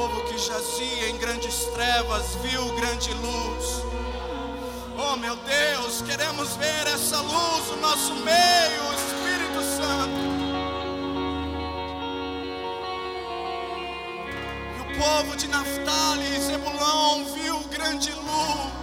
povo que jazia em grandes trevas viu grande luz. Oh meu Deus, queremos ver essa luz no nosso meio, Espírito Santo. E o povo de Naftali e Zebulão viu grande luz.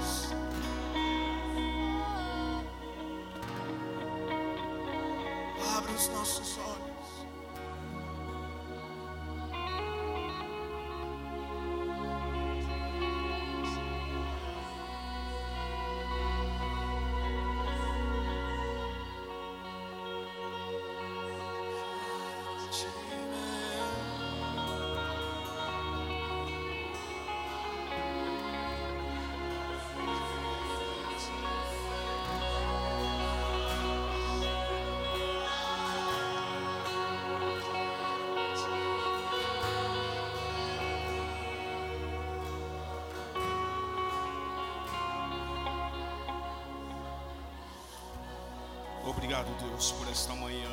Deus, por esta manhã.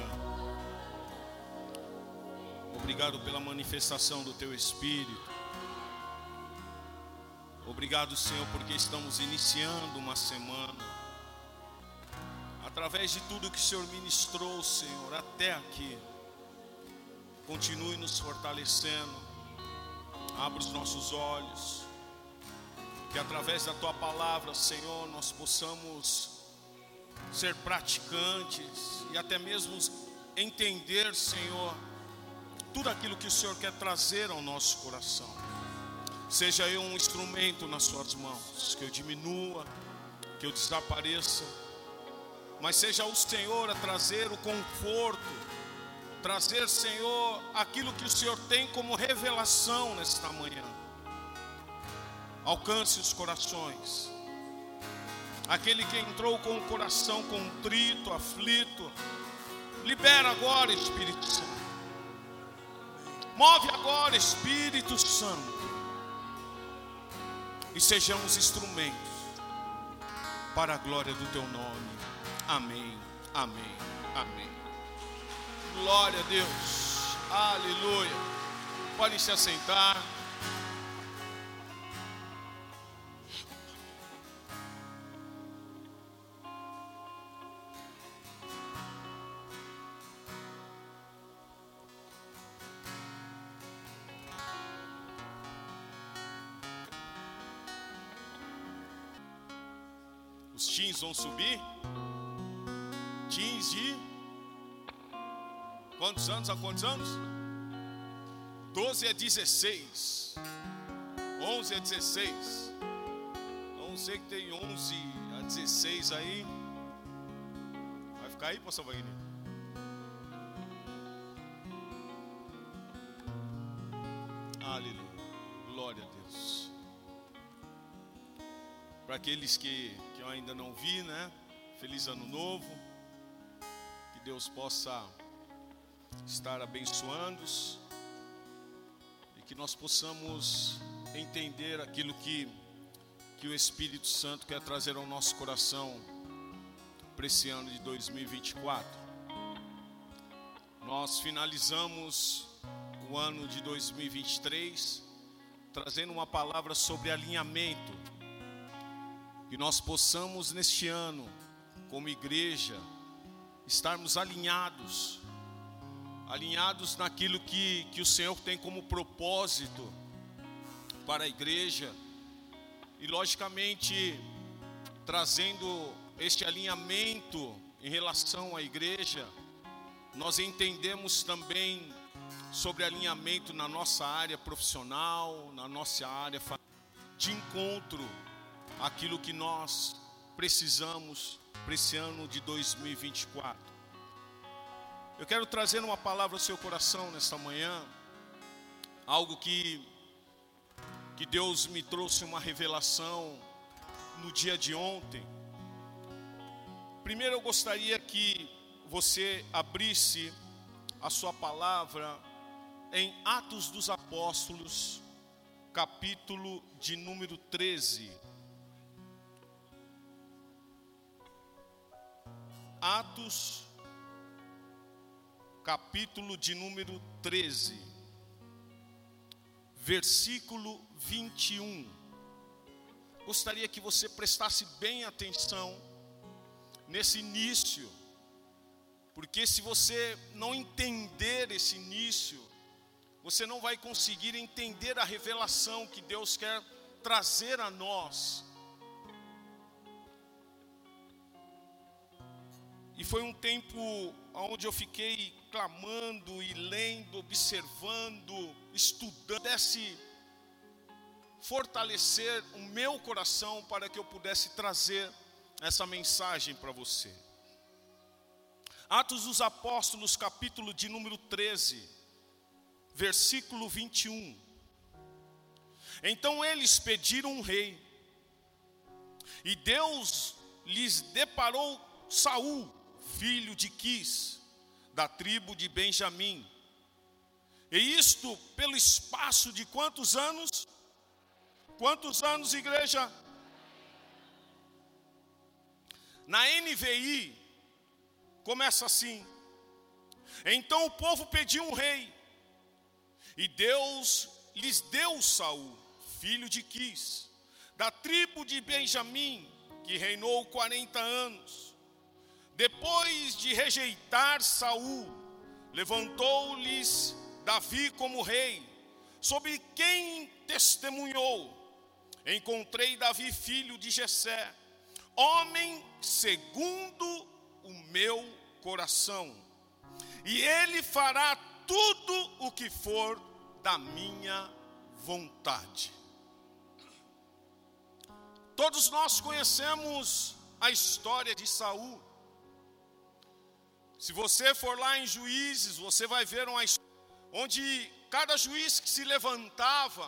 Obrigado pela manifestação do Teu Espírito. Obrigado, Senhor, porque estamos iniciando uma semana. Através de tudo que o Senhor ministrou, Senhor, até aqui. Continue nos fortalecendo. Abra os nossos olhos. Que através da Tua palavra, Senhor, nós possamos ser praticantes e até mesmo entender, Senhor, tudo aquilo que o Senhor quer trazer ao nosso coração. Seja eu um instrumento nas Suas mãos, que eu diminua, que eu desapareça, mas seja o Senhor a trazer o conforto, trazer, Senhor, aquilo que o Senhor tem como revelação nesta manhã. Alcance os corações aquele que entrou com o coração contrito, aflito, libera agora, Espírito Santo. Move agora, Espírito Santo. E sejamos instrumentos para a glória do teu nome. Amém. Amém. Amém. Glória a Deus. Aleluia. Pode se assentar. Vão subir. Teens de quantos anos a quantos anos? 12 a 16. 11 a 16. Então sei que tem 11 a 16 aí. Vai ficar aí, pastor Wagner? Aleluia. Glória a Deus. Para aqueles que, que eu ainda não vi, né? Feliz ano novo. Que Deus possa estar abençoando-os e que nós possamos entender aquilo que, que o Espírito Santo quer trazer ao nosso coração para esse ano de 2024. Nós finalizamos o ano de 2023 trazendo uma palavra sobre alinhamento. Que nós possamos neste ano, como igreja, estarmos alinhados, alinhados naquilo que, que o Senhor tem como propósito para a igreja, e logicamente trazendo este alinhamento em relação à igreja, nós entendemos também sobre alinhamento na nossa área profissional, na nossa área de encontro aquilo que nós precisamos para esse ano de 2024. Eu quero trazer uma palavra ao seu coração nesta manhã, algo que que Deus me trouxe uma revelação no dia de ontem. Primeiro eu gostaria que você abrisse a sua palavra em Atos dos Apóstolos, capítulo de número 13. Atos, capítulo de número 13, versículo 21. Gostaria que você prestasse bem atenção nesse início, porque se você não entender esse início, você não vai conseguir entender a revelação que Deus quer trazer a nós. E foi um tempo onde eu fiquei clamando e lendo, observando, estudando, pudesse fortalecer o meu coração para que eu pudesse trazer essa mensagem para você. Atos dos Apóstolos, capítulo de número 13, versículo 21. Então eles pediram um rei, e Deus lhes deparou Saul, filho de Quis, da tribo de Benjamim. E isto pelo espaço de quantos anos? Quantos anos, igreja? Na NVI, começa assim: Então o povo pediu um rei, e Deus lhes deu Saul, filho de Quis, da tribo de Benjamim, que reinou 40 anos. Depois de rejeitar Saul, levantou-lhes Davi como rei, sobre quem testemunhou: Encontrei Davi, filho de Jessé, homem segundo o meu coração, e ele fará tudo o que for da minha vontade. Todos nós conhecemos a história de Saul. Se você for lá em Juízes, você vai ver uma onde cada juiz que se levantava,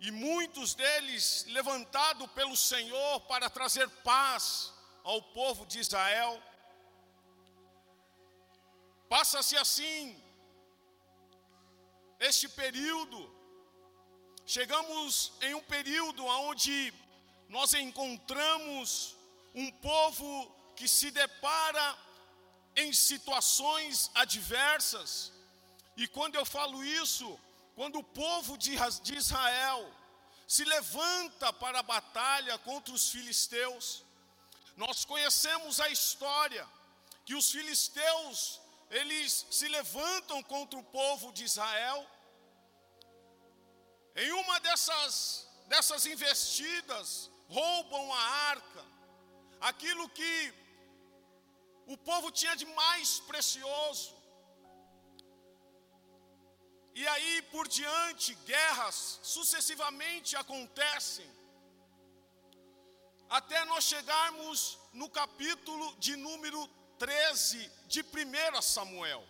e muitos deles levantado pelo Senhor para trazer paz ao povo de Israel, Passa-se assim este período. Chegamos em um período onde nós encontramos um povo que se depara em situações adversas. E quando eu falo isso, quando o povo de Israel se levanta para a batalha contra os filisteus, nós conhecemos a história que os filisteus eles se levantam contra o povo de Israel. Em uma dessas, dessas investidas, roubam a arca, aquilo que o povo tinha de mais precioso. E aí por diante, guerras sucessivamente acontecem, até nós chegarmos no capítulo de número 13 de 1 Samuel.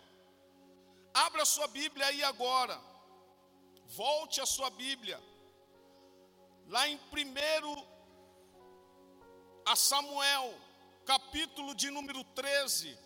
Abra a sua Bíblia aí agora. Volte a sua Bíblia. Lá em 1 a Samuel, capítulo de número 13.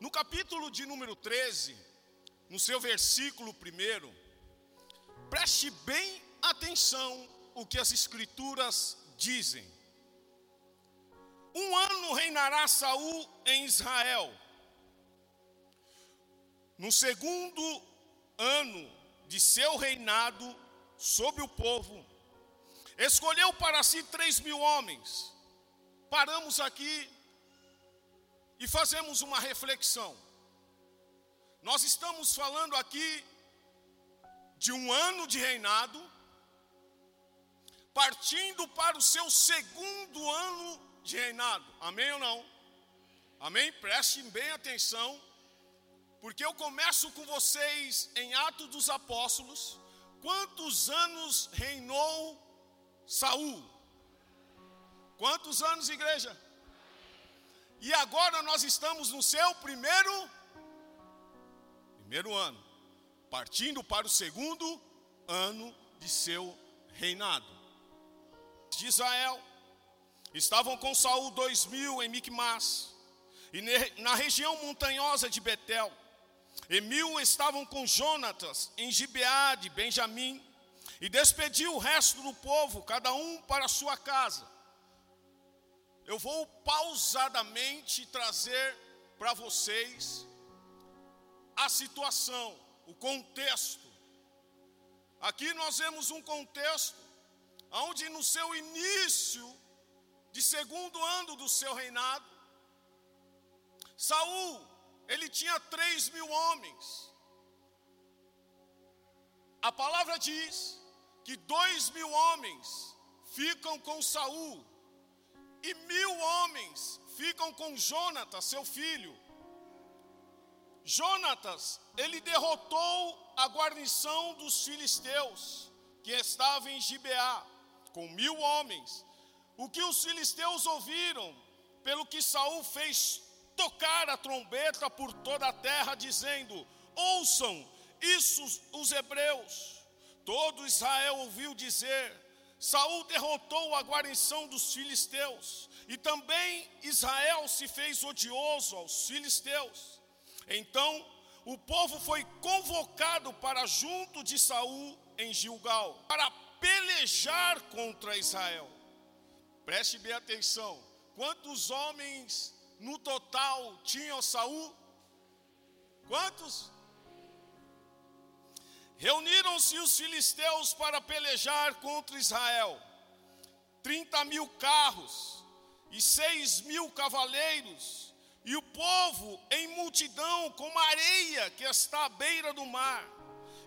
No capítulo de número 13, no seu versículo 1, preste bem atenção o que as escrituras dizem. Um ano reinará Saul em Israel. No segundo ano de seu reinado sobre o povo, escolheu para si três mil homens. Paramos aqui e fazemos uma reflexão. Nós estamos falando aqui de um ano de reinado, partindo para o seu segundo ano de reinado. Amém ou não? Amém? Prestem bem atenção, porque eu começo com vocês em Atos dos Apóstolos. Quantos anos reinou Saul? Quantos anos, igreja? E agora nós estamos no seu primeiro primeiro ano, partindo para o segundo ano de seu reinado. De Israel estavam com Saul dois mil em Micmas e na região montanhosa de Betel e mil estavam com Jonatas em Gibeá de Benjamim, e despediu o resto do povo, cada um para sua casa. Eu vou pausadamente trazer para vocês a situação, o contexto. Aqui nós vemos um contexto onde no seu início de segundo ano do seu reinado, Saul ele tinha três mil homens. A palavra diz que dois mil homens ficam com Saul e mil homens ficam com Jonatas, seu filho. Jonatas, ele derrotou a guarnição dos filisteus que estava em Gibeá, com mil homens. O que os filisteus ouviram, pelo que Saul fez tocar a trombeta por toda a terra, dizendo: Ouçam isso os hebreus. Todo Israel ouviu dizer: Saul derrotou a guarnição dos filisteus, e também Israel se fez odioso aos filisteus. Então o povo foi convocado para junto de Saul em Gilgal, para pelejar contra Israel. Preste bem atenção: quantos homens no total tinha Saul? Quantos? Reuniram-se os filisteus para pelejar contra Israel. Trinta mil carros e seis mil cavaleiros, e o povo em multidão, como areia que está à beira do mar.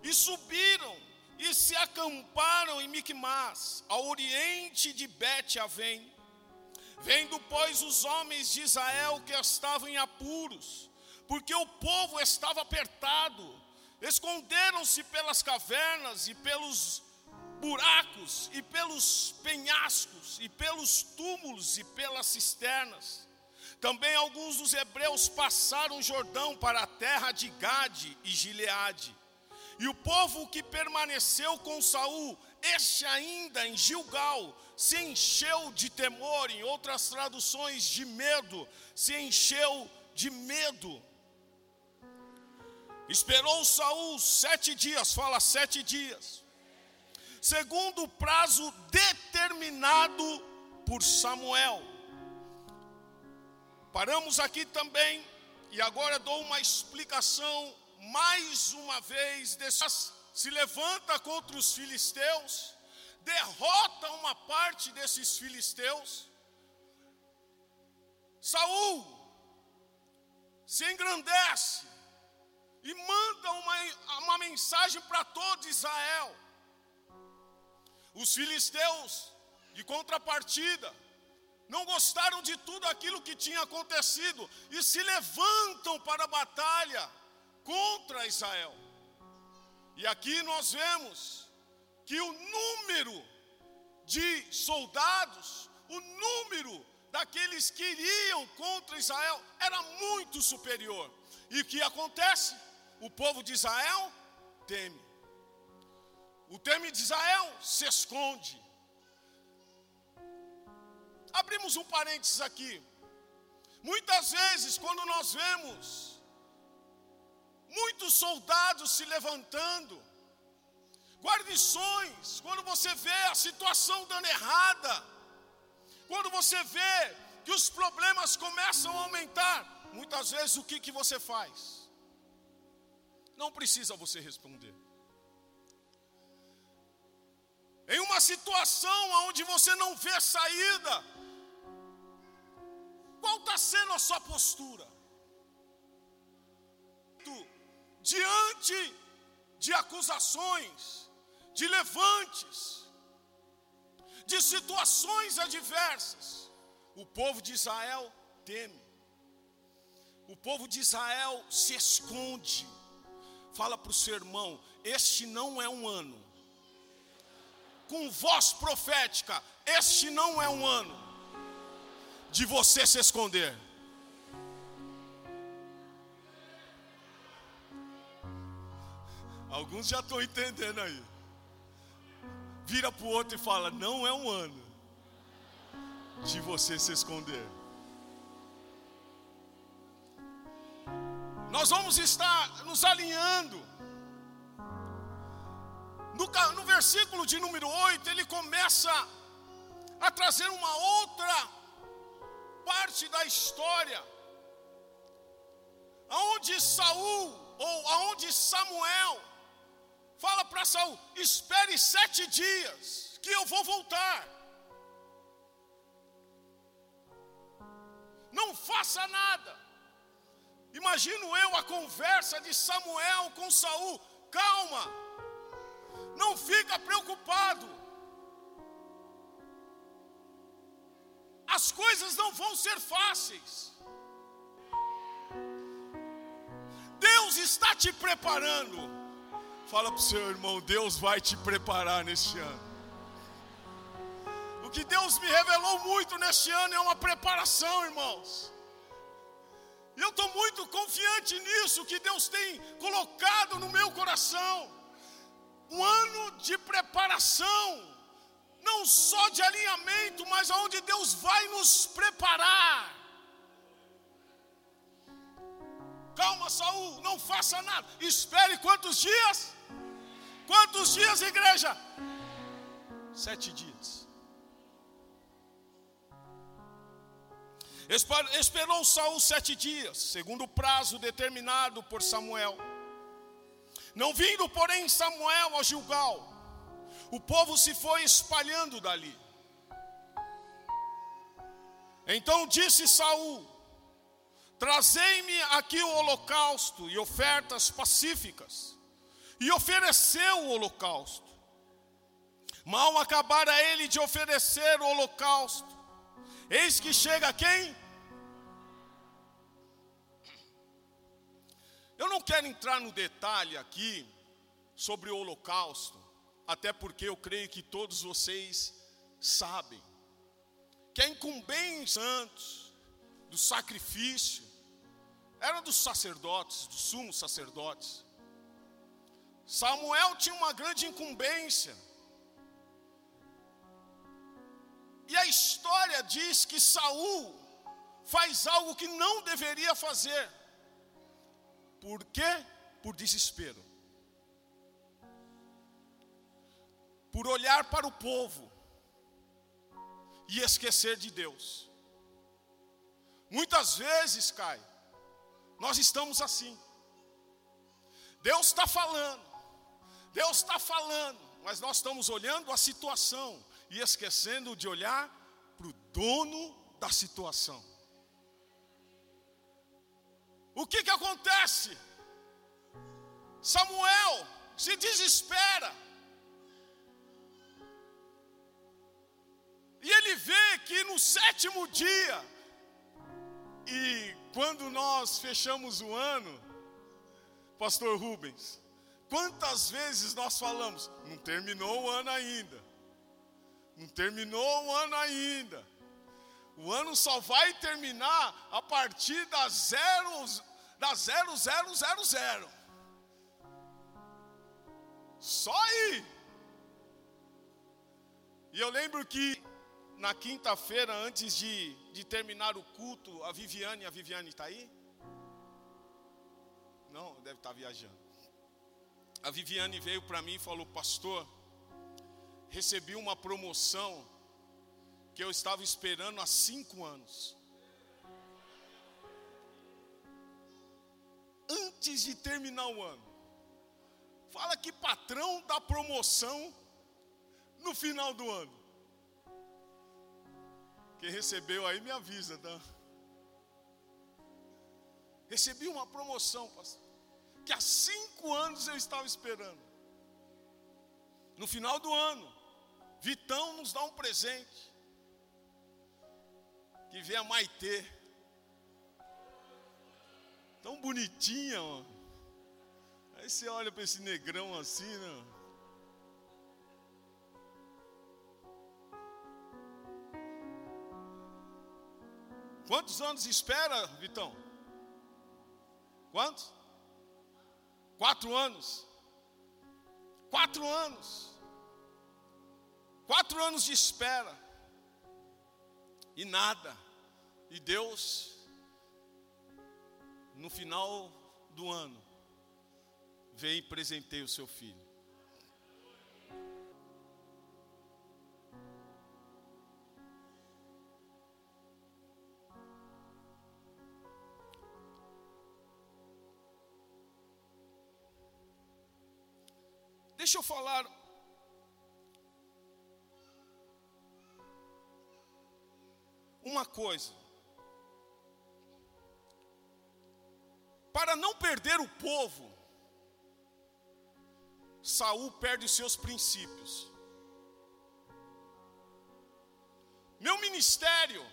E subiram e se acamparam em Micmas, ao oriente de Bet-Avém. Vendo, pois, os homens de Israel que estavam em apuros, porque o povo estava apertado, esconderam-se pelas cavernas e pelos buracos e pelos penhascos e pelos túmulos e pelas cisternas. Também alguns dos hebreus passaram o Jordão para a terra de Gade e Gileade. E o povo que permaneceu com Saul, este ainda em Gilgal, se encheu de temor, em outras traduções, de medo, se encheu de medo. Esperou Saul sete dias, fala sete dias, segundo o prazo determinado por Samuel. Paramos aqui também, e agora dou uma explicação mais uma vez. Se levanta contra os filisteus, derrota uma parte desses filisteus. Saul se engrandece e manda uma, uma mensagem para todo Israel. Os filisteus, de contrapartida, não gostaram de tudo aquilo que tinha acontecido e se levantam para a batalha contra Israel. E aqui nós vemos que o número de soldados, o número daqueles que iriam contra Israel era muito superior. E o que acontece? O povo de Israel teme. O teme de Israel se esconde. Abrimos um parênteses aqui. Muitas vezes, quando nós vemos muitos soldados se levantando, guarnições, quando você vê a situação dando errada, quando você vê que os problemas começam a aumentar, muitas vezes o que, que você faz? Não precisa você responder. Em uma situação onde você não vê saída, qual está sendo a sua postura? Diante de acusações, de levantes, de situações adversas. O povo de Israel teme. O povo de Israel se esconde. Fala para o seu irmão: Este não é um ano. Com voz profética: Este não é um ano de você se esconder. Alguns já estão entendendo aí vira para o outro e fala: Não é um ano de você se esconder. nós vamos estar nos alinhando. No, no versículo de número 8, ele começa a trazer uma outra parte da história, aonde Saul ou aonde Samuel fala para Saul: espere sete dias, que eu vou voltar. Não faça nada. Imagino eu a conversa de Samuel com Saul. Calma, não fica preocupado. As coisas não vão ser fáceis. Deus está te preparando. Fala para o seu irmão, Deus vai te preparar neste ano. O que Deus me revelou muito neste ano é uma preparação, irmãos. E eu estou muito confiante nisso que Deus tem colocado no meu coração. Um ano de preparação, não só de alinhamento, mas aonde Deus vai nos preparar. Calma, Saul, não faça nada. Espere quantos dias? Quantos dias, igreja? Sete dias. Esperou Saul sete dias, segundo o prazo determinado por Samuel. Não vindo, porém, Samuel ao Gilgal, o povo se foi espalhando dali. Então disse Saul: Trazei-me aqui o holocausto e ofertas pacíficas. E ofereceu o holocausto. Mal acabara ele de oferecer o holocausto, Eis que chega quem? Eu não quero entrar no detalhe aqui sobre o holocausto, até porque eu creio que todos vocês sabem que a incumbência santos do sacrifício era dos sacerdotes, dos sumos sacerdotes. Samuel tinha uma grande incumbência E a história diz que Saul faz algo que não deveria fazer. Por quê? Por desespero. Por olhar para o povo e esquecer de Deus. Muitas vezes, Cai, nós estamos assim. Deus está falando, Deus está falando, mas nós estamos olhando a situação, e esquecendo de olhar para o dono da situação. O que que acontece? Samuel se desespera. E ele vê que no sétimo dia, e quando nós fechamos o ano, Pastor Rubens, quantas vezes nós falamos, não terminou o ano ainda. Não terminou o ano ainda. O ano só vai terminar a partir da zero, da zero, zero, zero, zero. Só aí. E eu lembro que na quinta-feira, antes de, de terminar o culto, a Viviane, a Viviane está aí? Não, deve estar tá viajando. A Viviane veio para mim e falou, pastor, recebi uma promoção que eu estava esperando há cinco anos. Antes de terminar o ano. Fala que patrão dá promoção no final do ano. Quem recebeu aí me avisa, tá? Recebi uma promoção, pastor, que há cinco anos eu estava esperando. No final do ano, Vitão nos dá um presente. Que vem a Maitê. Tão bonitinha, ó. Aí você olha para esse negrão assim, né? Quantos anos espera, Vitão? Quantos? Quatro anos. Quatro anos. Quatro anos de espera. E nada. E Deus, no final do ano, vem e presenteie o seu filho. Deixa eu falar uma coisa. Para não perder o povo, Saul perde os seus princípios. Meu ministério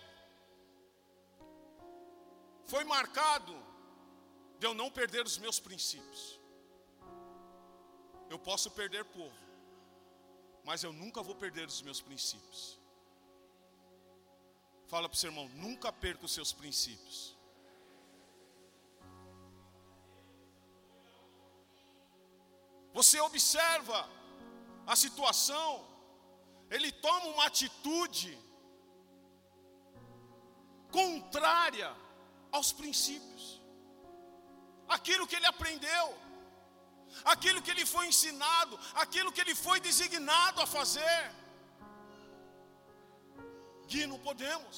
foi marcado de eu não perder os meus princípios. Eu posso perder povo, mas eu nunca vou perder os meus princípios. Fala para o seu irmão, nunca perca os seus princípios. Você observa a situação, ele toma uma atitude contrária aos princípios, aquilo que ele aprendeu, aquilo que ele foi ensinado, aquilo que ele foi designado a fazer. Gui, não podemos.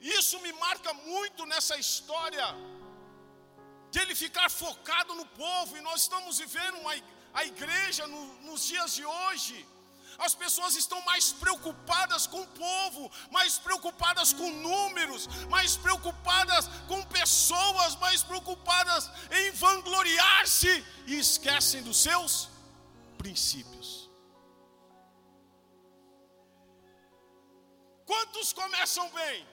Isso me marca muito nessa história de ele ficar focado no povo, e nós estamos vivendo uma, a igreja no, nos dias de hoje. As pessoas estão mais preocupadas com o povo, mais preocupadas com números, mais preocupadas com pessoas, mais preocupadas em vangloriar-se e esquecem dos seus princípios. Quantos começam bem?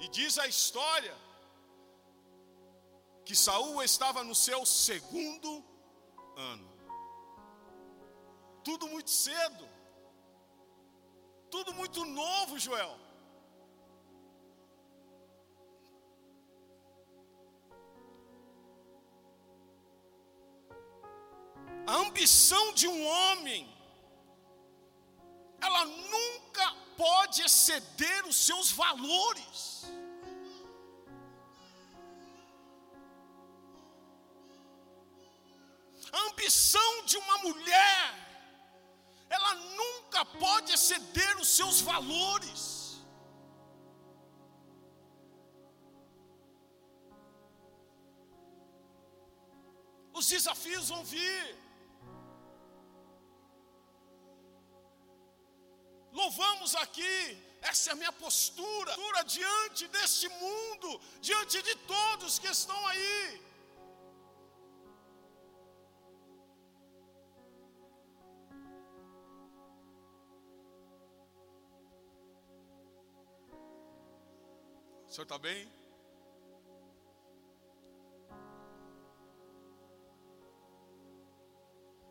E diz a história que Saul estava no seu segundo ano. Tudo muito cedo. Tudo muito novo, Joel. A ambição de um homem, ela nunca pode exceder os seus valores. A ambição de uma mulher, ela nunca pode exceder os seus valores. Os desafios vão vir. Louvamos aqui, essa é a minha postura, diante deste mundo, diante de todos que estão aí. O senhor está bem?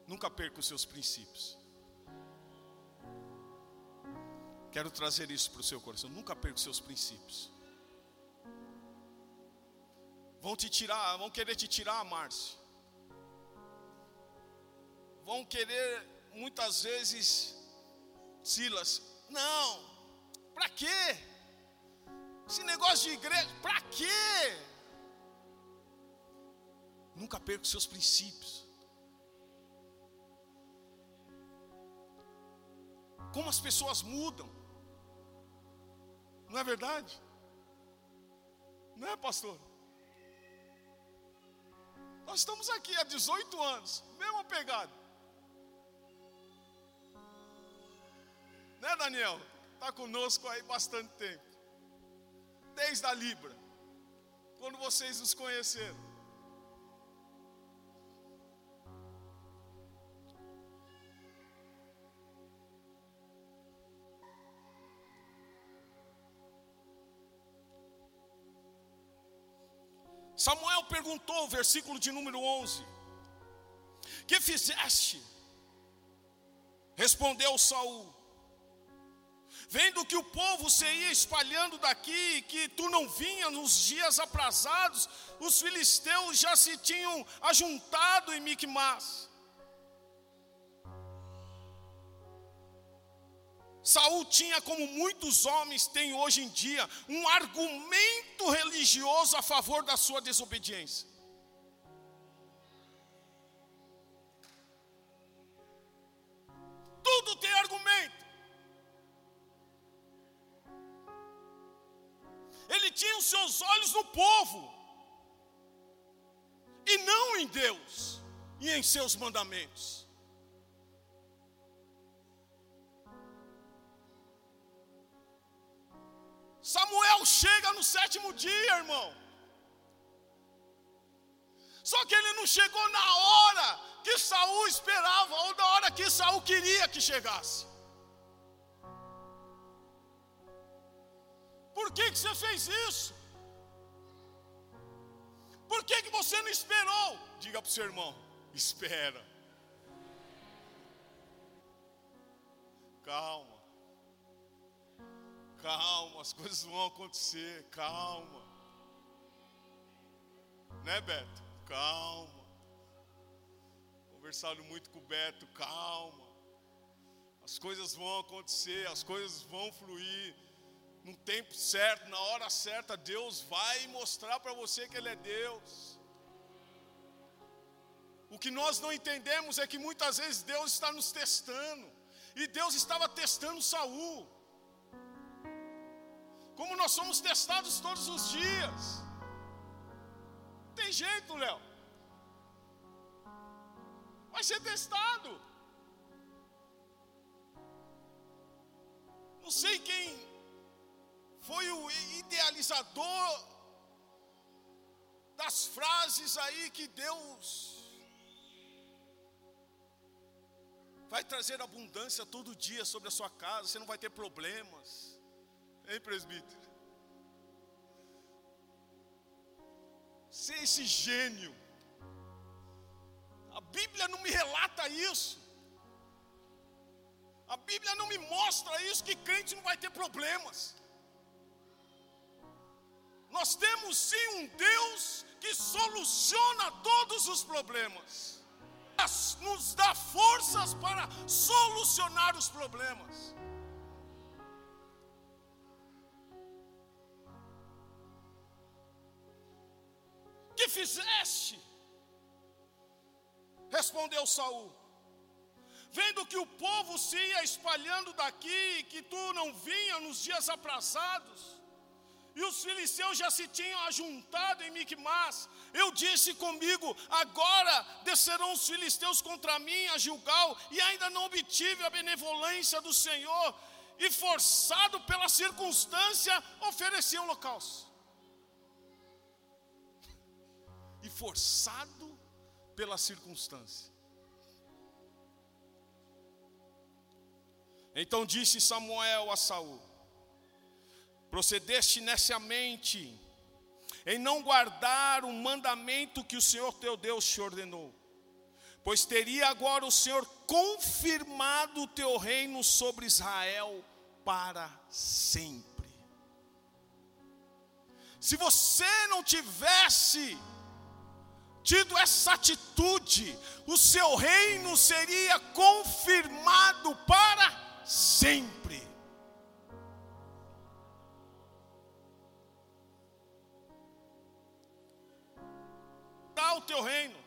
Nunca perca os seus princípios. Quero trazer isso para o seu coração. Nunca perca os seus princípios. Vão te tirar, vão querer te tirar, Márcio. Vão querer muitas vezes, Silas, não, para quê? Esse negócio de igreja, para quê? Nunca perca os seus princípios. Como as pessoas mudam. Não é verdade? Não é, pastor? Nós estamos aqui há 18 anos, mesma pegada. Né, Daniel? Está conosco aí bastante tempo desde a Libra, quando vocês nos conheceram. Samuel perguntou, versículo de número 11: Que fizeste? Respondeu Saul: vendo que o povo se ia espalhando daqui, que tu não vinha nos dias aprazados, os filisteus já se tinham ajuntado em Micmas. Saul tinha, como muitos homens têm hoje em dia, um argumento religioso a favor da sua desobediência. Tudo tem argumento. Ele tinha os seus olhos no povo, e não em Deus e em seus mandamentos. Samuel chega no sétimo dia, irmão. Só que ele não chegou na hora que Saul esperava, ou na hora que Saul queria que chegasse. Que, que você fez isso? Por que, que você não esperou? Diga para o seu irmão: espera. Calma. Calma, as coisas vão acontecer, calma. Né, Beto? Calma. Conversado muito com o Beto, calma. As coisas vão acontecer, as coisas vão fluir. No tempo certo, na hora certa, Deus vai mostrar para você que Ele é Deus. O que nós não entendemos é que muitas vezes Deus está nos testando. E Deus estava testando Saul como nós somos testados todos os dias. Tem jeito, Léo. Vai ser testado. Não sei quem foi o idealizador das frases aí que Deus vai trazer abundância todo dia sobre a sua casa, você não vai ter problemas. Hein, presbítero? Ser esse gênio. A Bíblia não me relata isso. A Bíblia não me mostra isso, que crente não vai ter problemas. Nós temos sim um Deus que soluciona todos os problemas. Nos dá forças para solucionar os problemas. que fizeste? Respondeu Saul. Vendo que o povo se ia espalhando daqui, e que tu não vinha nos dias aprazados, e os filisteus já se tinham ajuntado em Micmas, eu disse comigo: agora descerão os filisteus contra mim a Gilgal, e ainda não obtive a benevolência do Senhor, e forçado pela circunstância, ofereci um holocausto. e forçado pela circunstância. Então disse Samuel a Saul: Procedeste neciamente em não guardar o mandamento que o Senhor teu Deus te ordenou, pois teria agora o Senhor confirmado o teu reino sobre Israel para sempre. Se você não tivesse tido essa atitude, o seu reino seria confirmado para sempre. O teu reino.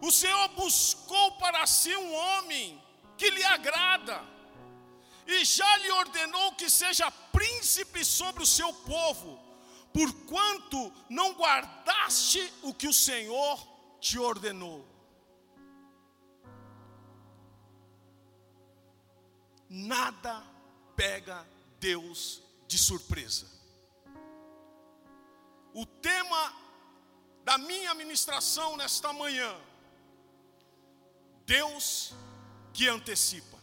O Senhor buscou para si um homem que lhe agrada, e já lhe ordenou que seja príncipe sobre o seu povo porquanto não guardaste o que o Senhor te ordenou. Nada pega Deus de surpresa. O tema da minha ministração nesta manhã, Deus que antecipa.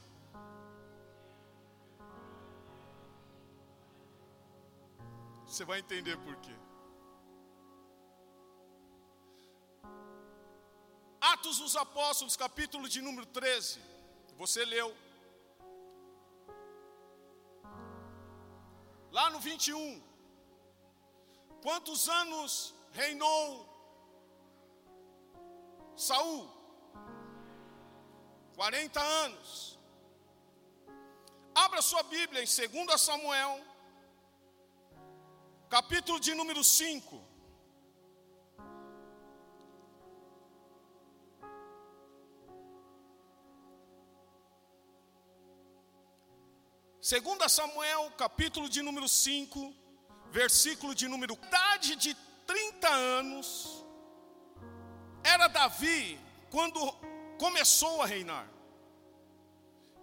Você vai entender por quê. Atos dos Apóstolos, capítulo de número 13. Você leu. Lá no 21. Quantos anos reinou Saul? 40 anos. Abra sua Bíblia em 2 Samuel, capítulo de número 5. Segunda Samuel, capítulo de número 5, versículo de número idade de 30 anos, era Davi quando começou a reinar.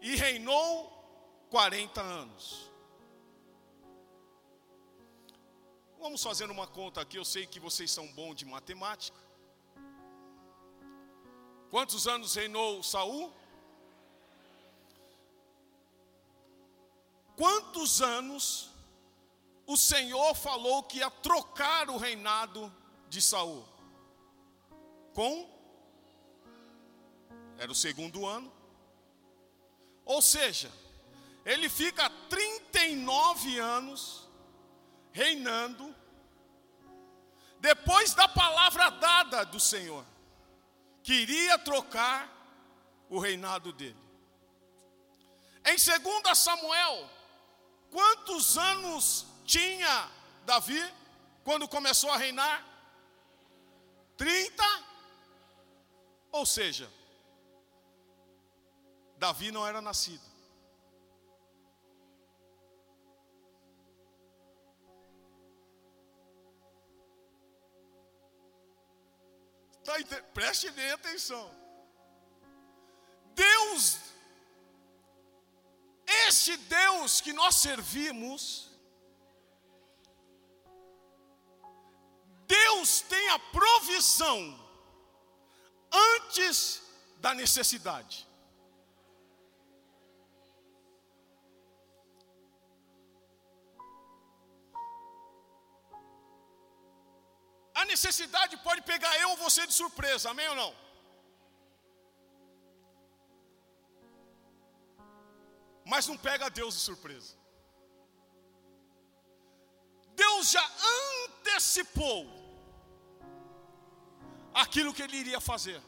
E reinou 40 anos. Vamos fazer uma conta aqui, eu sei que vocês são bons de matemática. Quantos anos reinou Saul? quantos anos o Senhor falou que ia trocar o reinado de Saul? Com era o segundo ano. Ou seja, ele fica 39 anos reinando depois da palavra dada do Senhor, que iria trocar o reinado dele. Em 2 Samuel, Quantos anos tinha Davi quando começou a reinar? 30? Ou seja, Davi não era nascido. Tá, preste bem atenção. Deus este Deus que nós servimos, Deus tem a provisão antes da necessidade. A necessidade pode pegar eu ou você de surpresa, amém ou não? mas não pega Deus de surpresa. Deus já antecipou aquilo que ele iria fazer.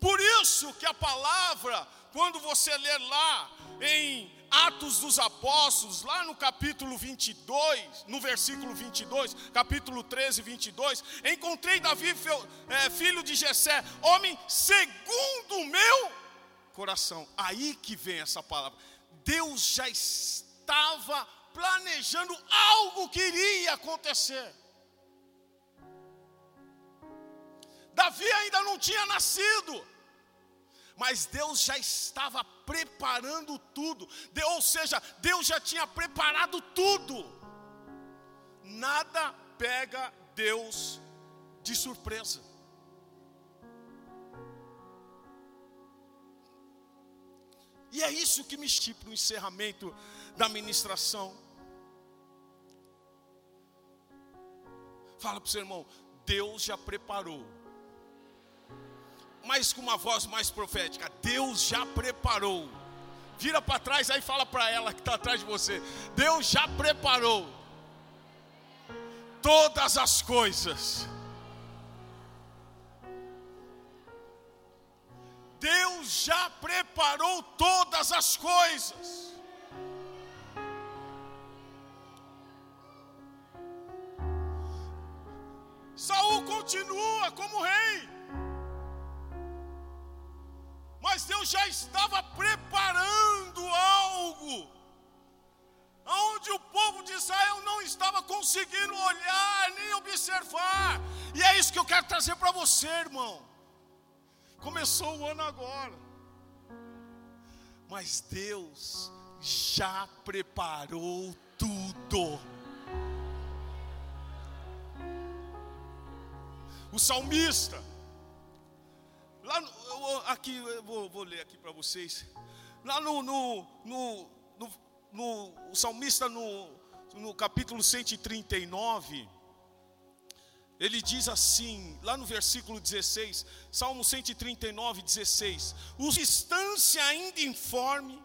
Por isso que a palavra, quando você ler lá em Atos dos Apóstolos, lá no capítulo 22, no versículo 22, capítulo 13, 22, encontrei Davi, é, filho de Jessé, homem segundo o meu coração. Aí que vem essa palavra. Deus já estava planejando algo que iria acontecer. Davi ainda não tinha nascido, mas Deus já estava preparando tudo, ou seja, Deus já tinha preparado tudo. Nada pega Deus de surpresa. E é isso que me estipa o encerramento da ministração. Fala para o seu irmão, Deus já preparou. Mas com uma voz mais profética, Deus já preparou. Vira para trás aí fala para ela que está atrás de você. Deus já preparou todas as coisas Deus já preparou todas as coisas. Saul continua como rei. Mas Deus já estava preparando algo onde o povo de Israel não estava conseguindo olhar nem observar. E é isso que eu quero trazer para você, irmão. Começou o ano agora. Mas Deus já preparou tudo. O salmista, lá no, aqui eu vou, vou ler aqui para vocês. Lá no, no, no, no, no o salmista no, no capítulo 139 ele diz assim, lá no versículo 16, Salmo 139, 16: Os distância ainda informe,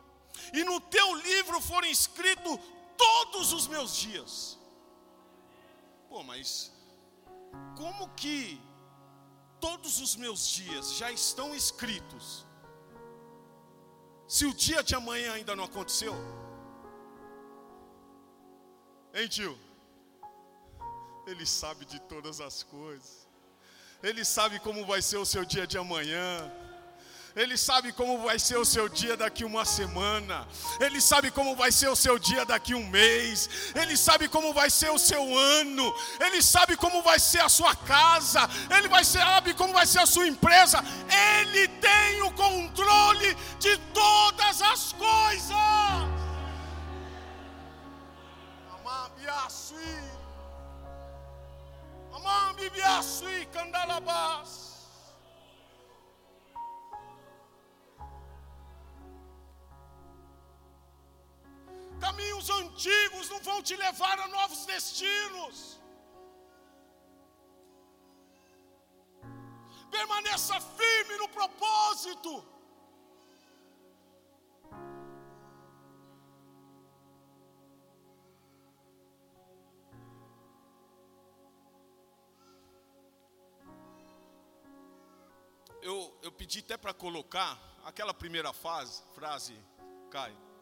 e no teu livro foram escritos todos os meus dias. Pô, mas como que todos os meus dias já estão escritos? se o dia de amanhã ainda não aconteceu? Hein, tio? Ele sabe de todas as coisas. Ele sabe como vai ser o seu dia de amanhã. Ele sabe como vai ser o seu dia daqui uma semana. Ele sabe como vai ser o seu dia daqui um mês. Ele sabe como vai ser o seu ano. Ele sabe como vai ser a sua casa. Ele vai sabe como vai ser a sua empresa. Ele tem o controle de todas as coisas. Amabiasui. Amabiasui candalabas. Caminhos antigos não vão te levar a novos destinos. Permaneça firme no propósito. Eu, eu pedi até para colocar aquela primeira fase, frase, Caio.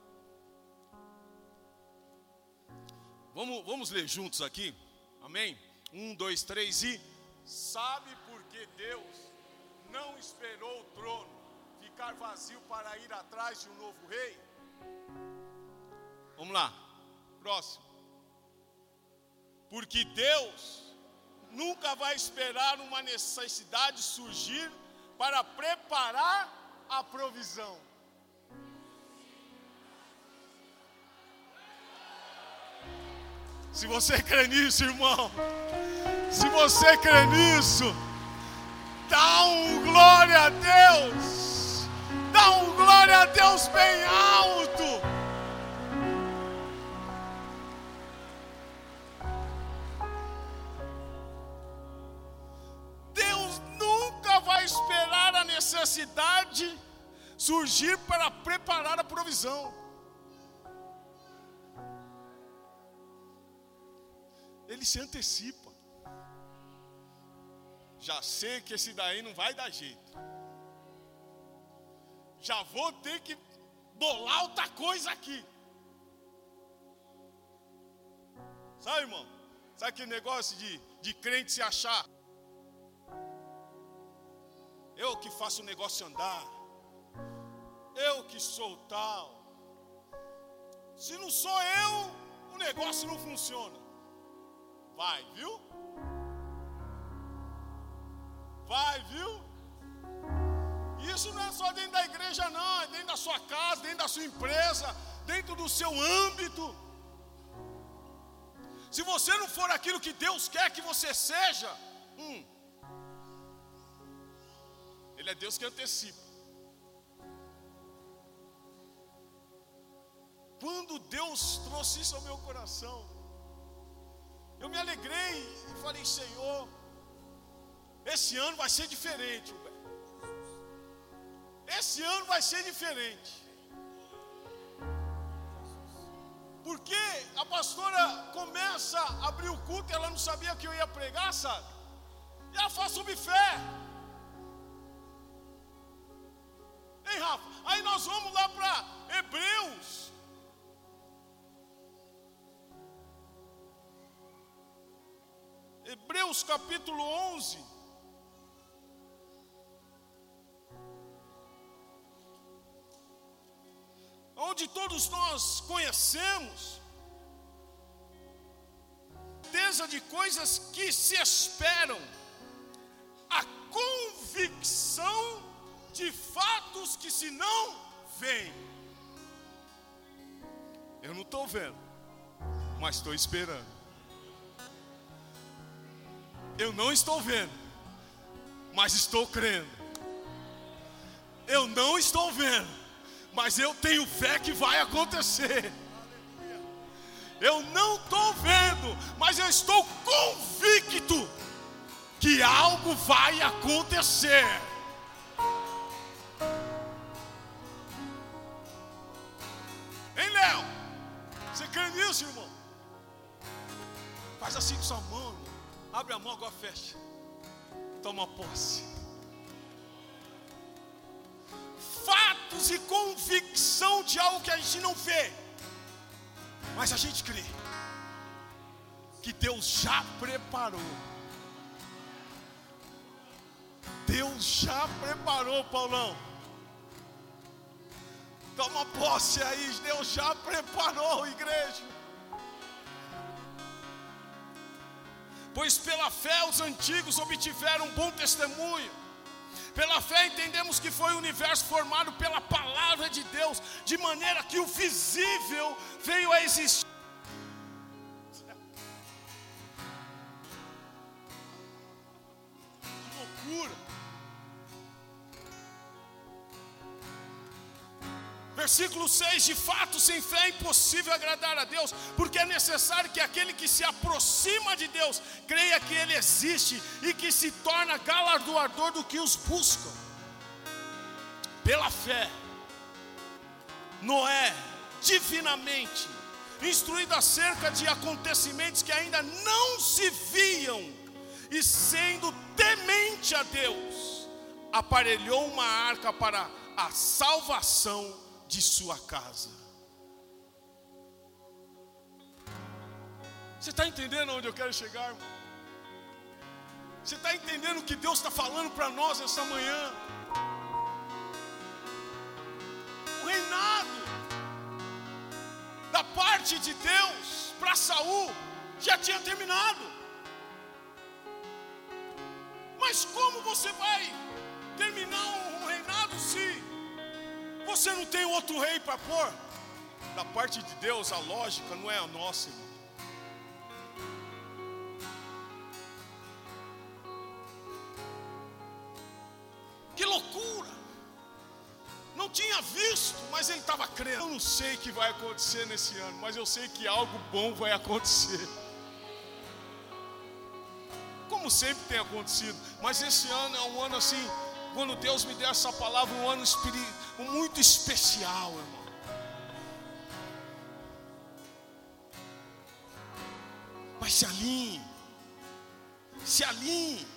Vamos, vamos ler juntos aqui? Amém? Um, dois, três e. Sabe por que Deus não esperou o trono ficar vazio para ir atrás de um novo rei? Vamos lá, próximo. Porque Deus nunca vai esperar uma necessidade surgir para preparar a provisão. Se você crê nisso, irmão, se você crê nisso, dá um glória a Deus, dá um glória a Deus bem alto. Deus nunca vai esperar a necessidade surgir para preparar a provisão. Ele se antecipa. Já sei que esse daí não vai dar jeito. Já vou ter que bolar outra coisa aqui. Sabe, irmão? Sabe aquele negócio de, de crente se achar? Eu que faço o negócio andar. Eu que sou tal. Se não sou eu, o negócio não funciona. Vai, viu? Vai, viu? Isso não é só dentro da igreja, não, é dentro da sua casa, dentro da sua empresa, dentro do seu âmbito. Se você não for aquilo que Deus quer que você seja, hum, Ele é Deus que antecipa. Quando Deus trouxe isso ao meu coração, eu me alegrei e falei, Senhor, esse ano vai ser diferente. Esse ano vai ser diferente. Porque a pastora começa a abrir o culto ela não sabia que eu ia pregar, sabe? E ela faz sobre fé. Hein, Rafa? Aí nós vamos lá para Hebreus. Hebreus capítulo 11. Onde todos nós conhecemos, certeza de coisas que se esperam, a convicção de fatos que se não veem. Eu não estou vendo, mas estou esperando. Eu não estou vendo, mas estou crendo. Eu não estou vendo, mas eu tenho fé que vai acontecer. Eu não estou vendo, mas eu estou convicto que algo vai acontecer. Hein, Léo? Você crê nisso, irmão? Faz assim com sua mão. Irmão. Abre a mão, agora fecha. Toma posse. Fato convictos e convicção de algo que a gente não vê, mas a gente crê que Deus já preparou. Deus já preparou, Paulão. Toma posse aí, Deus já preparou, igreja. Pois pela fé os antigos obtiveram um bom testemunho. Pela fé entendemos que foi o universo formado pela palavra de Deus, de maneira que o visível veio a existir. Que loucura! Versículo 6: De fato, sem fé é impossível agradar a Deus, porque é necessário que aquele que se aproxima de Deus creia que Ele existe e que se torna galardoador do que os buscam. Pela fé, Noé, divinamente, instruído acerca de acontecimentos que ainda não se viam, e sendo temente a Deus, aparelhou uma arca para a salvação de sua casa. Você está entendendo onde eu quero chegar? Você está entendendo o que Deus está falando para nós essa manhã? O reinado da parte de Deus para Saul já tinha terminado. Mas como você vai terminar um reinado se você não tem outro rei para pôr? Da parte de Deus, a lógica não é a nossa, irmão. Que loucura! Não tinha visto, mas ele estava crendo. Eu não sei o que vai acontecer nesse ano, mas eu sei que algo bom vai acontecer. Como sempre tem acontecido, mas esse ano é um ano assim, quando Deus me deu essa palavra, um ano espiritual muito especial, irmão. Mas se alinhe, se alinhe.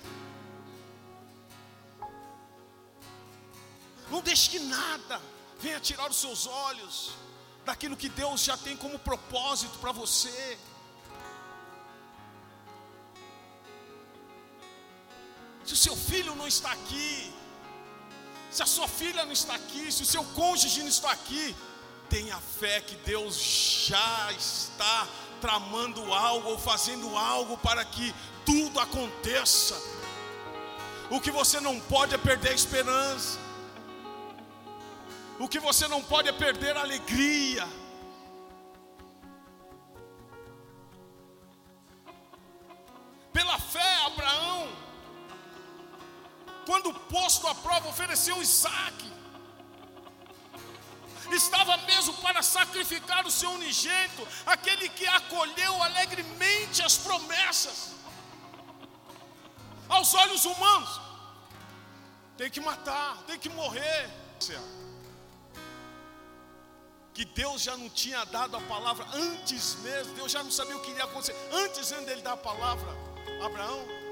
Não deixe que nada venha tirar os seus olhos daquilo que Deus já tem como propósito para você. Se o seu filho não está aqui, se a sua filha não está aqui, se o seu cônjuge não está aqui, tenha fé que Deus já está tramando algo ou fazendo algo para que tudo aconteça. O que você não pode é perder a esperança. O que você não pode é perder a alegria. Pela fé, Abraão, quando posto à prova, ofereceu Isaac. Estava mesmo para sacrificar o seu unigênito, aquele que acolheu alegremente as promessas. Aos olhos humanos, tem que matar, tem que morrer. Que Deus já não tinha dado a palavra antes mesmo, Deus já não sabia o que iria acontecer, antes ainda dele dar a palavra a Abraão.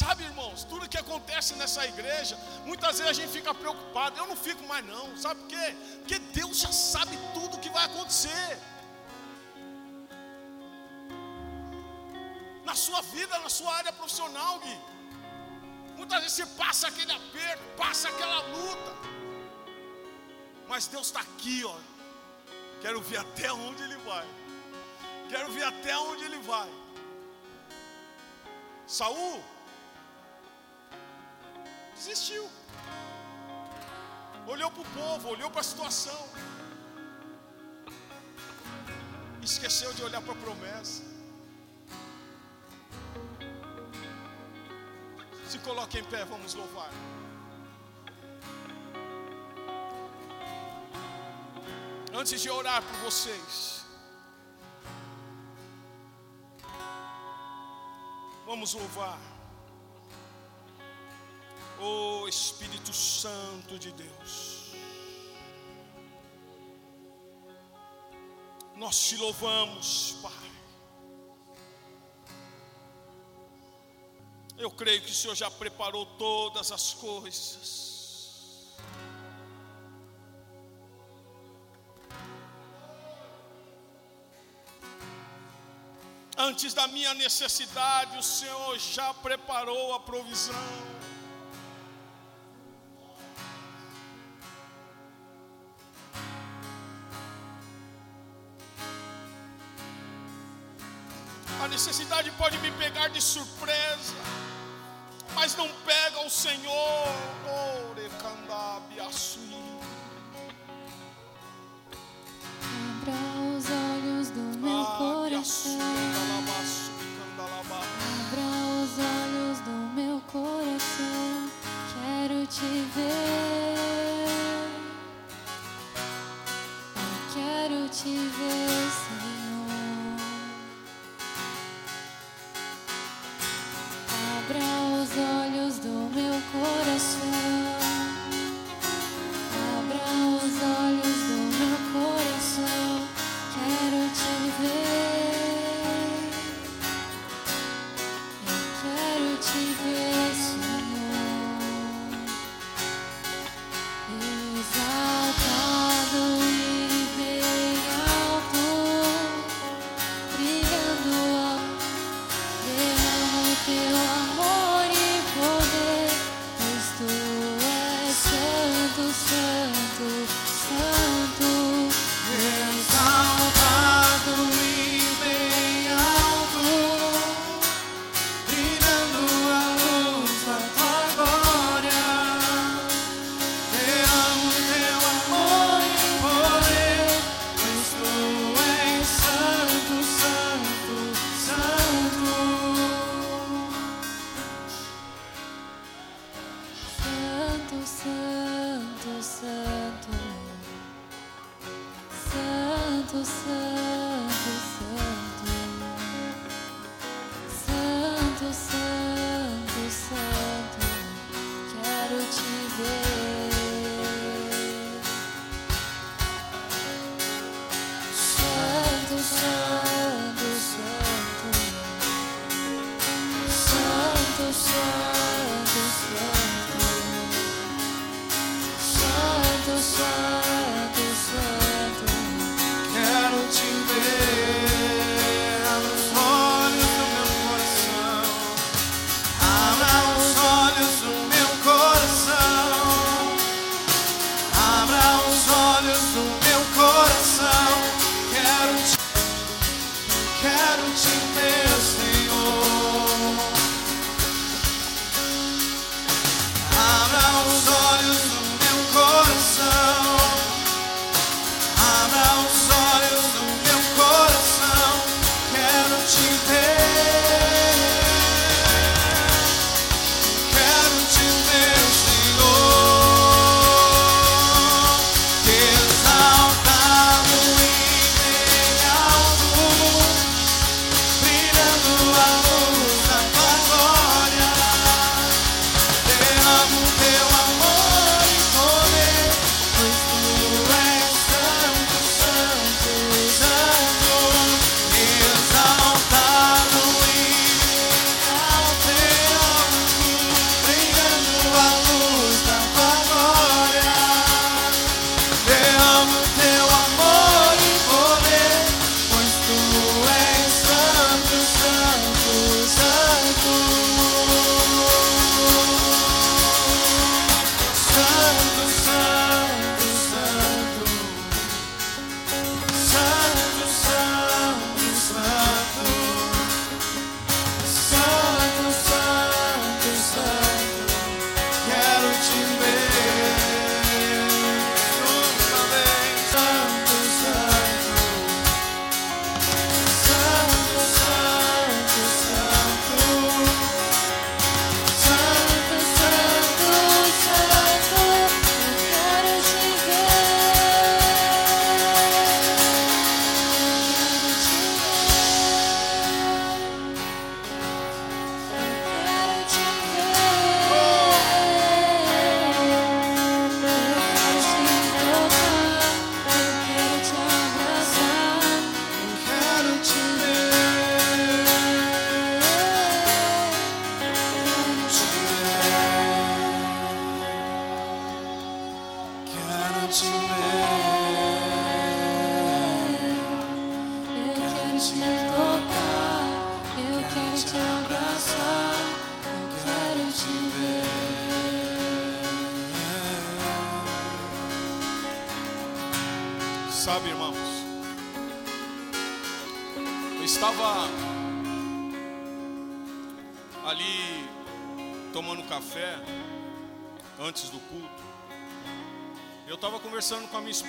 Sabe, irmãos, tudo que acontece nessa igreja, muitas vezes a gente fica preocupado. Eu não fico mais não. Sabe por quê? Porque Deus já sabe tudo o que vai acontecer. Na sua vida, na sua área profissional, Gui. Muitas vezes você passa aquele aperto, passa aquela luta. Mas Deus está aqui, ó. Quero ver até onde Ele vai. Quero ver até onde Ele vai. Saul desistiu. Olhou para o povo, olhou para a situação. Esqueceu de olhar para a promessa. Se coloque em pé, vamos louvar. Antes de orar por vocês, vamos louvar. Oh Espírito Santo de Deus, nós te louvamos, Pai. Eu creio que o Senhor já preparou todas as coisas. Antes da minha necessidade, o Senhor já preparou a provisão. necessidade pode me pegar de surpresa, mas não pega o Senhor. Oh.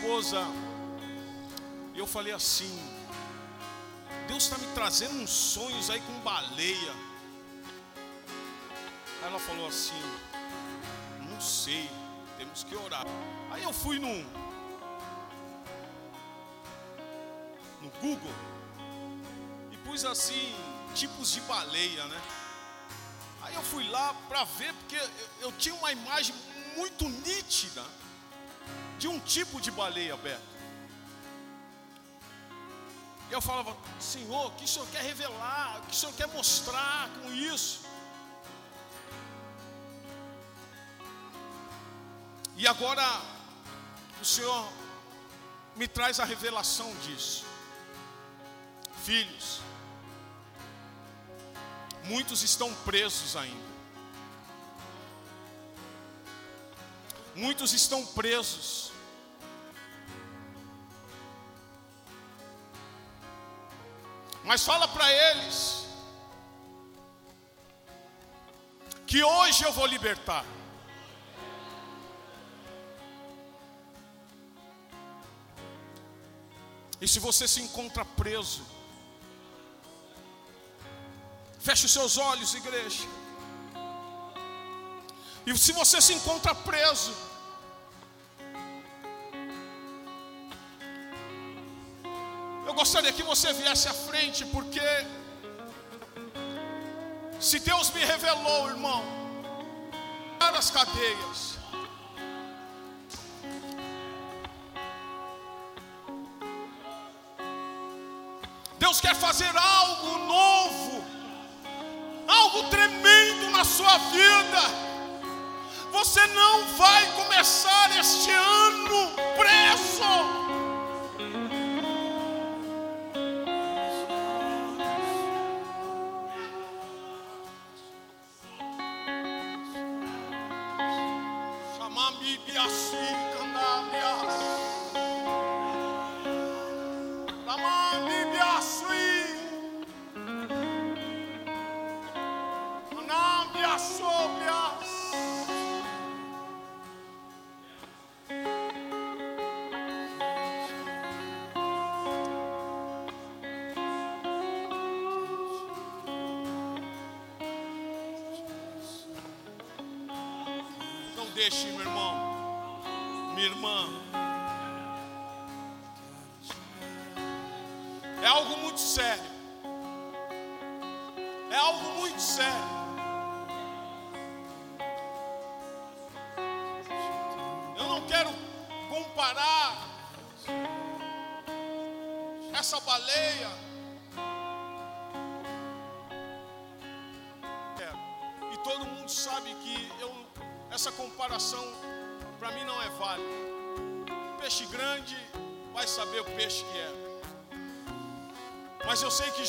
Esposa e eu falei assim: Deus está me trazendo uns sonhos aí com baleia. Aí ela falou assim: Não sei, temos que orar. Aí eu fui no, no Google e pus assim: tipos de baleia, né? Aí eu fui lá para ver, porque eu, eu tinha uma imagem muito nítida de um tipo de baleia aberta. E eu falava, Senhor, o que o Senhor quer revelar? O que o Senhor quer mostrar com isso? E agora o Senhor me traz a revelação disso. Filhos, muitos estão presos ainda. Muitos estão presos. Mas fala para eles que hoje eu vou libertar. E se você se encontra preso, feche os seus olhos, igreja. E se você se encontra preso, gostaria que você viesse à frente, porque se Deus me revelou, irmão, as cadeias, Deus quer fazer algo novo, algo tremendo na sua vida. Você não vai começar este ano preso.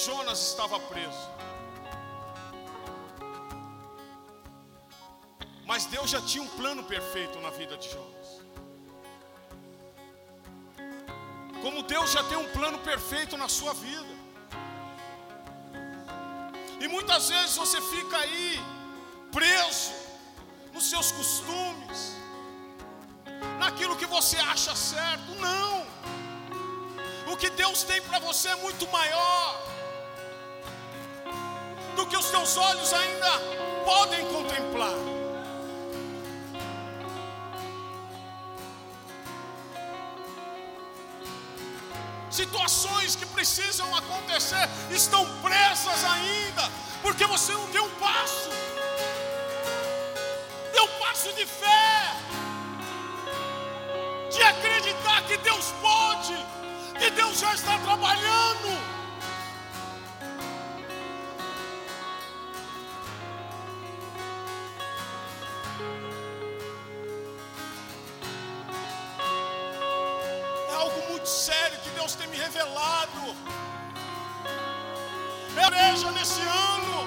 Jonas estava preso. Mas Deus já tinha um plano perfeito na vida de Jonas. Como Deus já tem um plano perfeito na sua vida. E muitas vezes você fica aí preso nos seus costumes, naquilo que você acha certo. Não. O que Deus tem para você é muito maior do que os teus olhos ainda podem contemplar. Situações que precisam acontecer estão presas ainda, porque você não deu um passo, deu um passo de fé, de acreditar que Deus pode, que Deus já está trabalhando. Igreja nesse ano.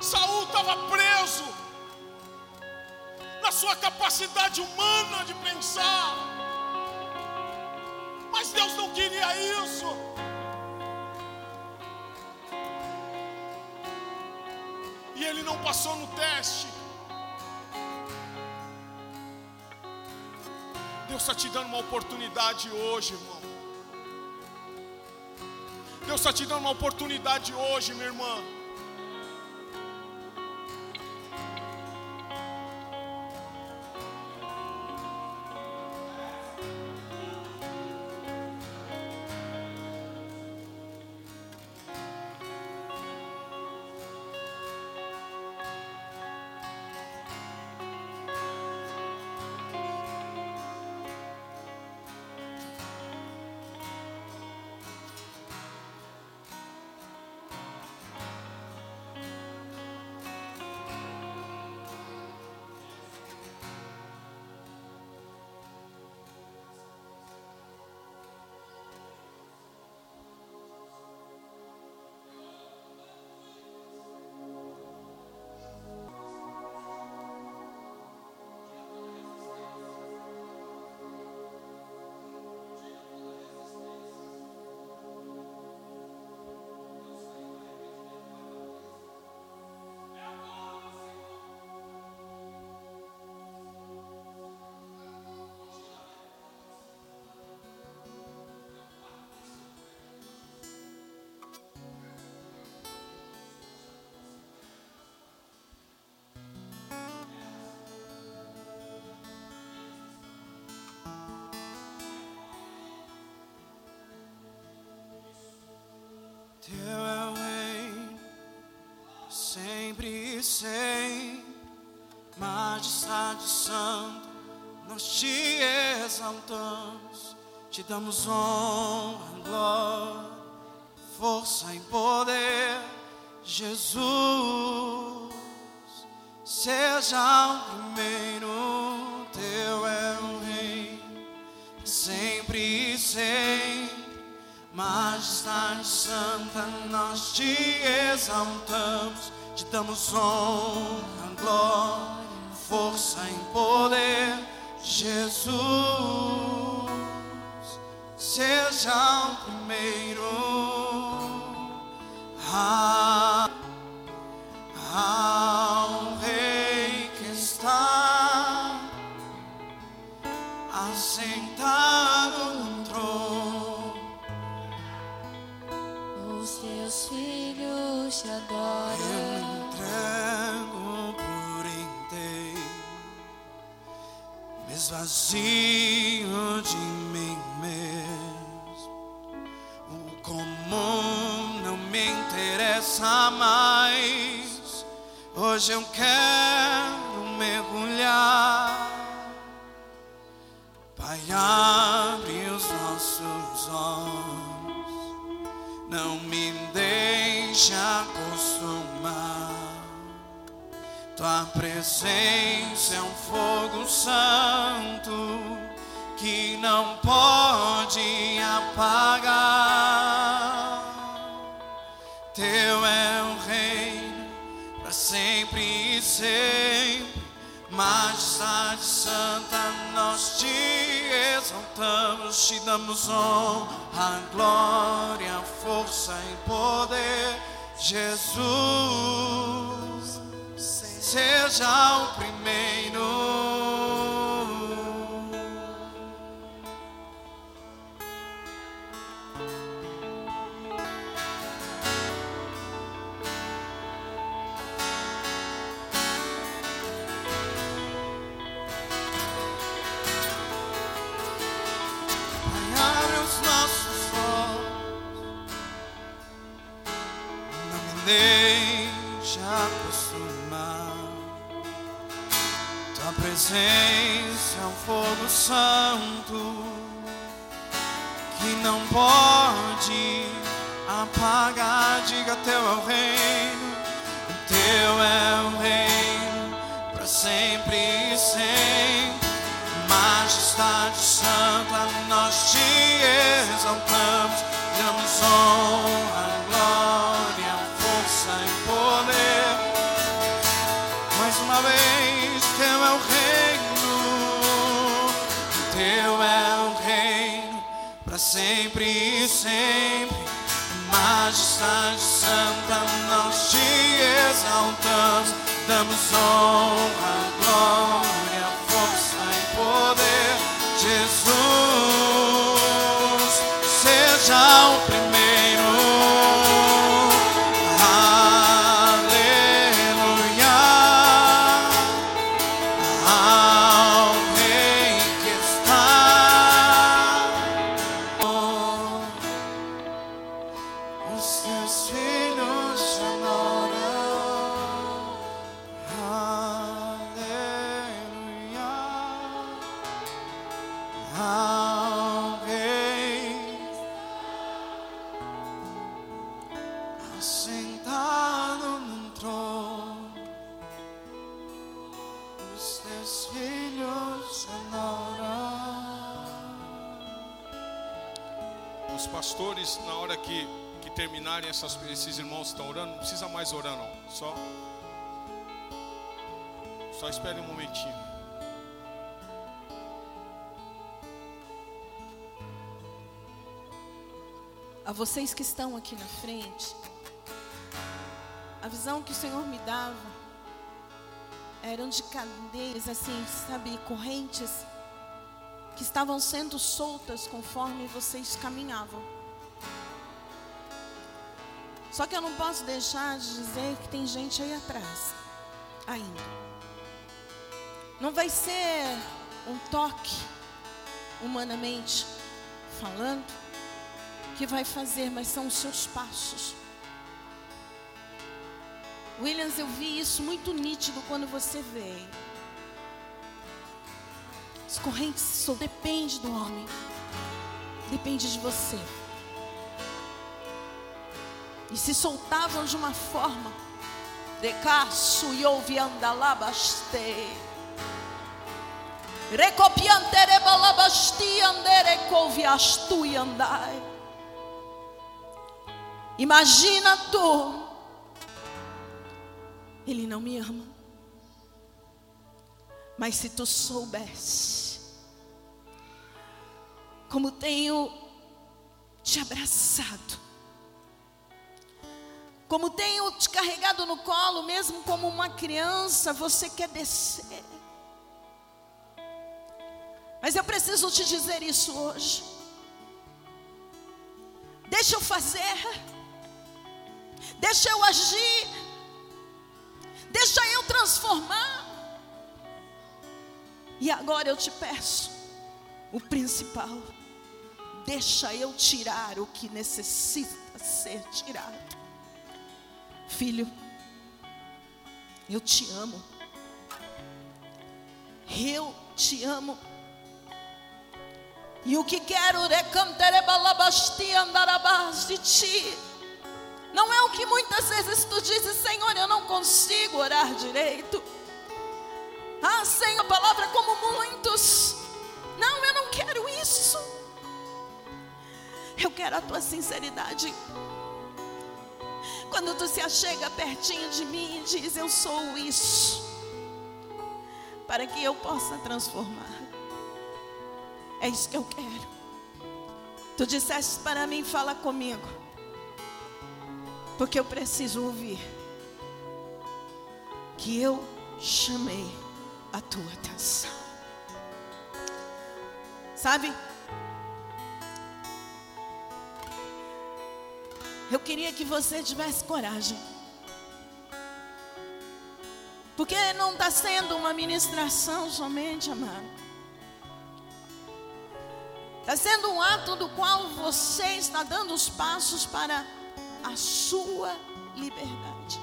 Saul estava preso na sua capacidade humana de pensar. Mas Deus não queria isso. E ele não passou no teste. Deus está te dando uma oportunidade hoje, irmão. Deus está te dando uma oportunidade hoje, minha irmã. E sem majestade santo, nós te exaltamos, te damos honra, glória, força e poder, Jesus, seja o primeiro, teu é o reino, sempre e sempre Majestade Santa, nós te exaltamos, damos honra, glória, força e poder, Jesus, seja o primeiro. Ah, esvazio de mim mesmo. O comum não me interessa mais. Hoje eu quero mergulhar. Pai, abre os nossos olhos. Não me deixe acostumar. Tua presença é um fogo santo que não pode apagar. Teu é o reino para sempre e sempre. Majestade Santa, nós te exaltamos, te damos honra, glória, força e poder. Jesus, seja o primeiro. Pai, abre os nossos olhos, não me deixe essência é um fogo santo que não pode apagar. Diga teu é o reino, o teu é o reino para sempre e sempre. Majestade santa, nós te exaltamos, damos honra. Santa, nós te exaltamos, damos honra, pastores, na hora que, que terminarem, essas, esses irmãos estão orando, não precisa mais orar, não. Só, só espere um momentinho. a vocês que estão aqui na frente, a visão que o Senhor me dava eram de cadeias, assim, sabe, correntes que estavam sendo soltas conforme vocês caminhavam. Só que eu não posso deixar de dizer que tem gente aí atrás, ainda. Não vai ser um toque, humanamente falando, que vai fazer, mas são os seus passos. Williams, eu vi isso muito nítido quando você veio. As correntes só depende do homem. Depende de você. E se soltavam de uma forma. Decasso e ouvi andalabaste. Recopiantere balabasti andere couviastu e andai. Imagina tu. Ele não me ama. Mas se tu soubesse como tenho te abraçado, como tenho te carregado no colo, mesmo como uma criança, você quer descer. Mas eu preciso te dizer isso hoje. Deixa eu fazer. Deixa eu agir. Deixa eu transformar. E agora eu te peço, o principal, deixa eu tirar o que necessita ser tirado. Filho, eu te amo. Eu te amo. E o que quero andarabás de ti. Não é o que muitas vezes tu dizes, Senhor, eu não consigo orar direito. Ah, Senhor, palavra como muitos. Não, eu não quero isso. Eu quero a tua sinceridade. Quando tu se achega pertinho de mim e diz, eu sou isso. Para que eu possa transformar. É isso que eu quero. Tu disseste para mim, fala comigo. Porque eu preciso ouvir. Que eu chamei a tua atenção. Sabe? Eu queria que você tivesse coragem. Porque não está sendo uma ministração somente, amado. Está sendo um ato do qual você está dando os passos para a sua liberdade.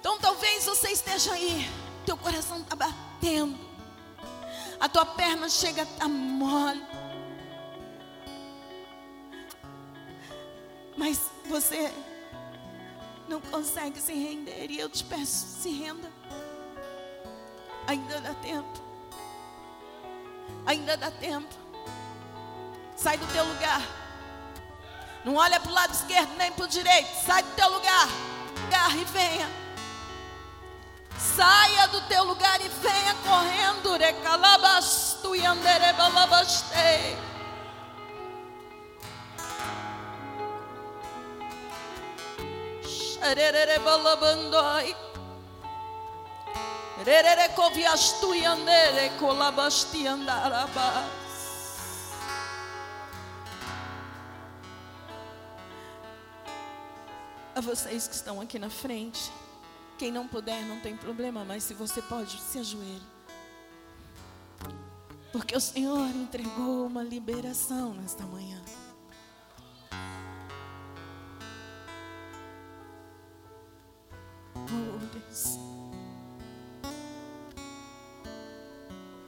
Então talvez você esteja aí, teu coração está batendo, a tua perna chega a estar mole. Mas você não consegue se render. E eu te peço, se renda. Ainda dá tempo. Ainda dá tempo. Sai do teu lugar. Não olha para o lado esquerdo nem para o direito. Sai do teu lugar. E venha. Saia do teu lugar e venha correndo. Recalabastu e A vocês que estão aqui na frente. Quem não puder, não tem problema, mas se você pode, se ajoelhe. Porque o Senhor entregou uma liberação nesta manhã. Deus.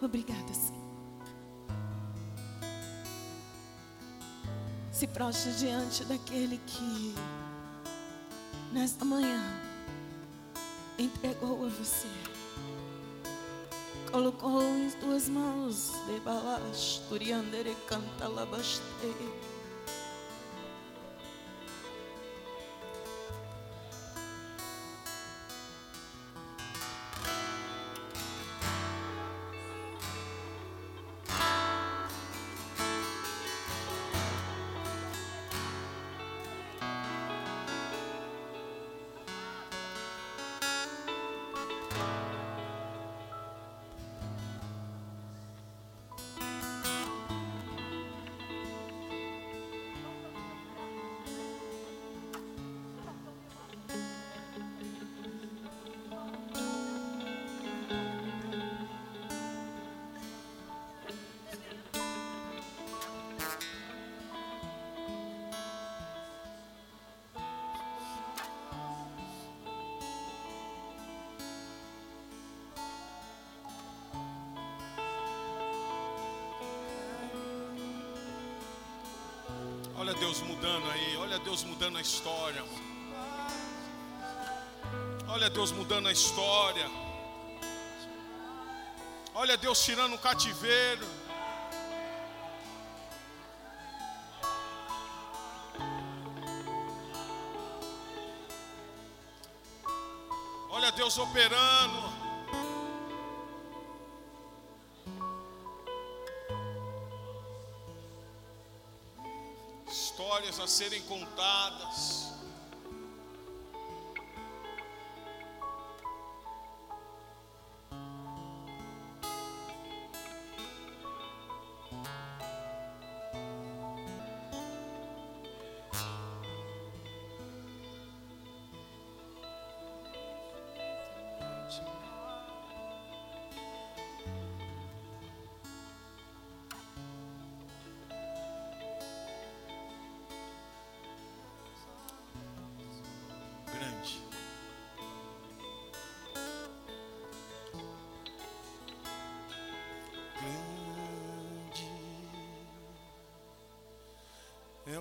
Obrigada, Senhor. Se prostre diante daquele que, nesta manhã, entregou a você. Colocou em tuas mãos, de balash, turiandere canta labaste. Deus mudando aí, olha Deus mudando a história. Olha Deus mudando a história. Olha Deus tirando o cativeiro. Olha Deus operando. Histórias a serem contadas.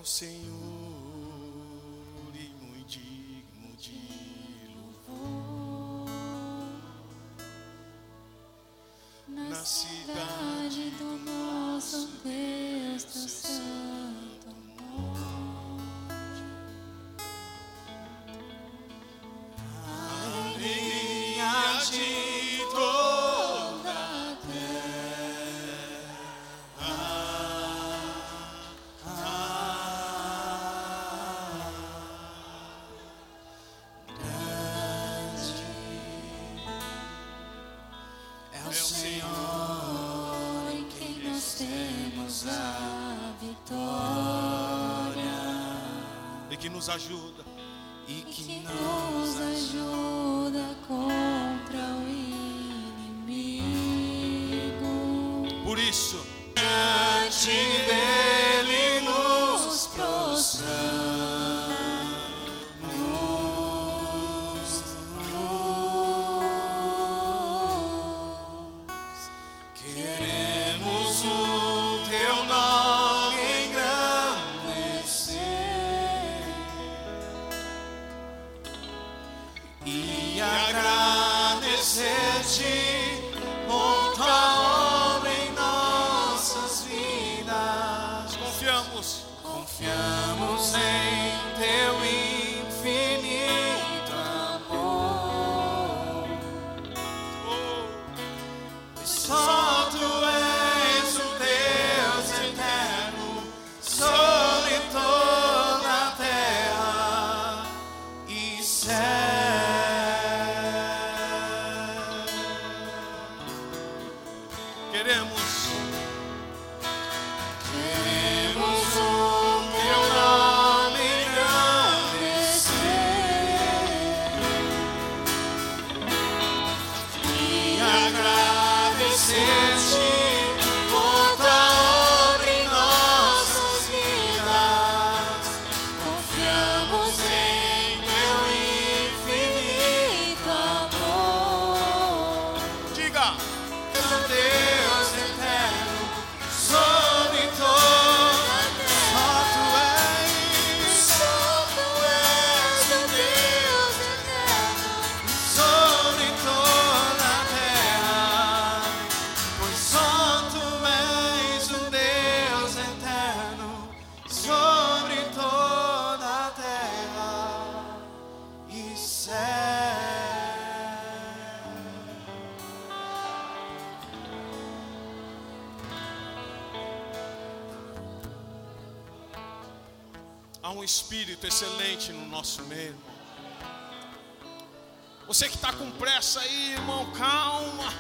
Senhor e muito digno de louvor. Na cidade nos ajuda. e que que meio. Você que está com pressa aí, irmão, calma.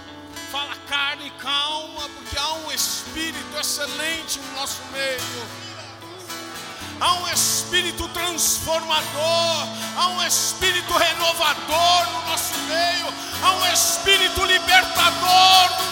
Fala carne, calma, porque há um espírito excelente no nosso meio. Há um espírito transformador, há um espírito renovador no nosso meio, há um espírito libertador no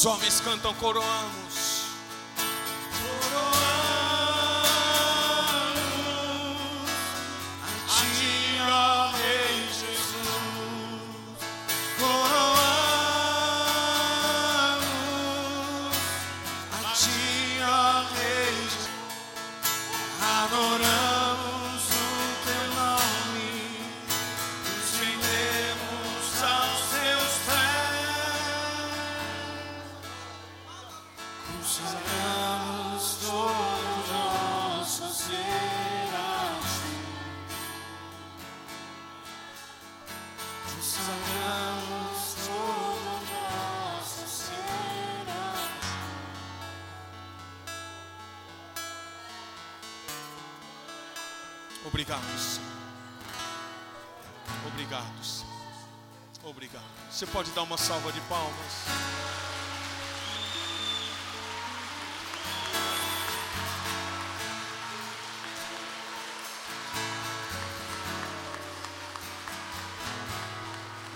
os homens cantam coroando. Dar uma salva de palmas?